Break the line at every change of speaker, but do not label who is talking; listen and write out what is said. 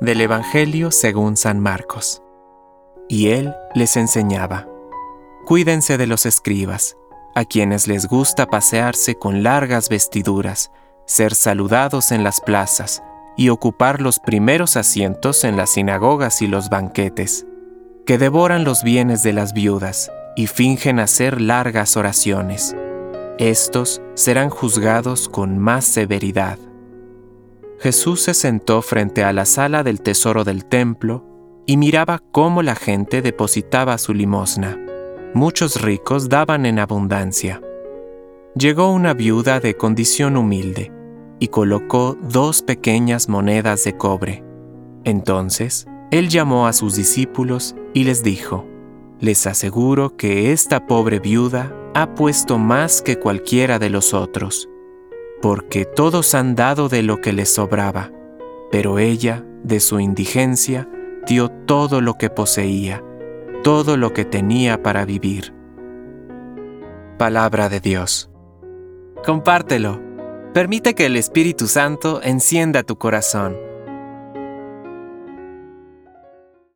Del Evangelio según San Marcos. Y él les enseñaba, Cuídense de los escribas, a quienes les gusta pasearse con largas vestiduras, ser saludados en las plazas y ocupar los primeros asientos en las sinagogas y los banquetes, que devoran los bienes de las viudas y fingen hacer largas oraciones. Estos serán juzgados con más severidad. Jesús se sentó frente a la sala del tesoro del templo y miraba cómo la gente depositaba su limosna. Muchos ricos daban en abundancia. Llegó una viuda de condición humilde y colocó dos pequeñas monedas de cobre. Entonces, él llamó a sus discípulos y les dijo, Les aseguro que esta pobre viuda ha puesto más que cualquiera de los otros, porque todos han dado de lo que les sobraba, pero ella, de su indigencia, dio todo lo que poseía todo lo que tenía para vivir. Palabra de Dios. Compártelo. Permite que el Espíritu Santo encienda tu corazón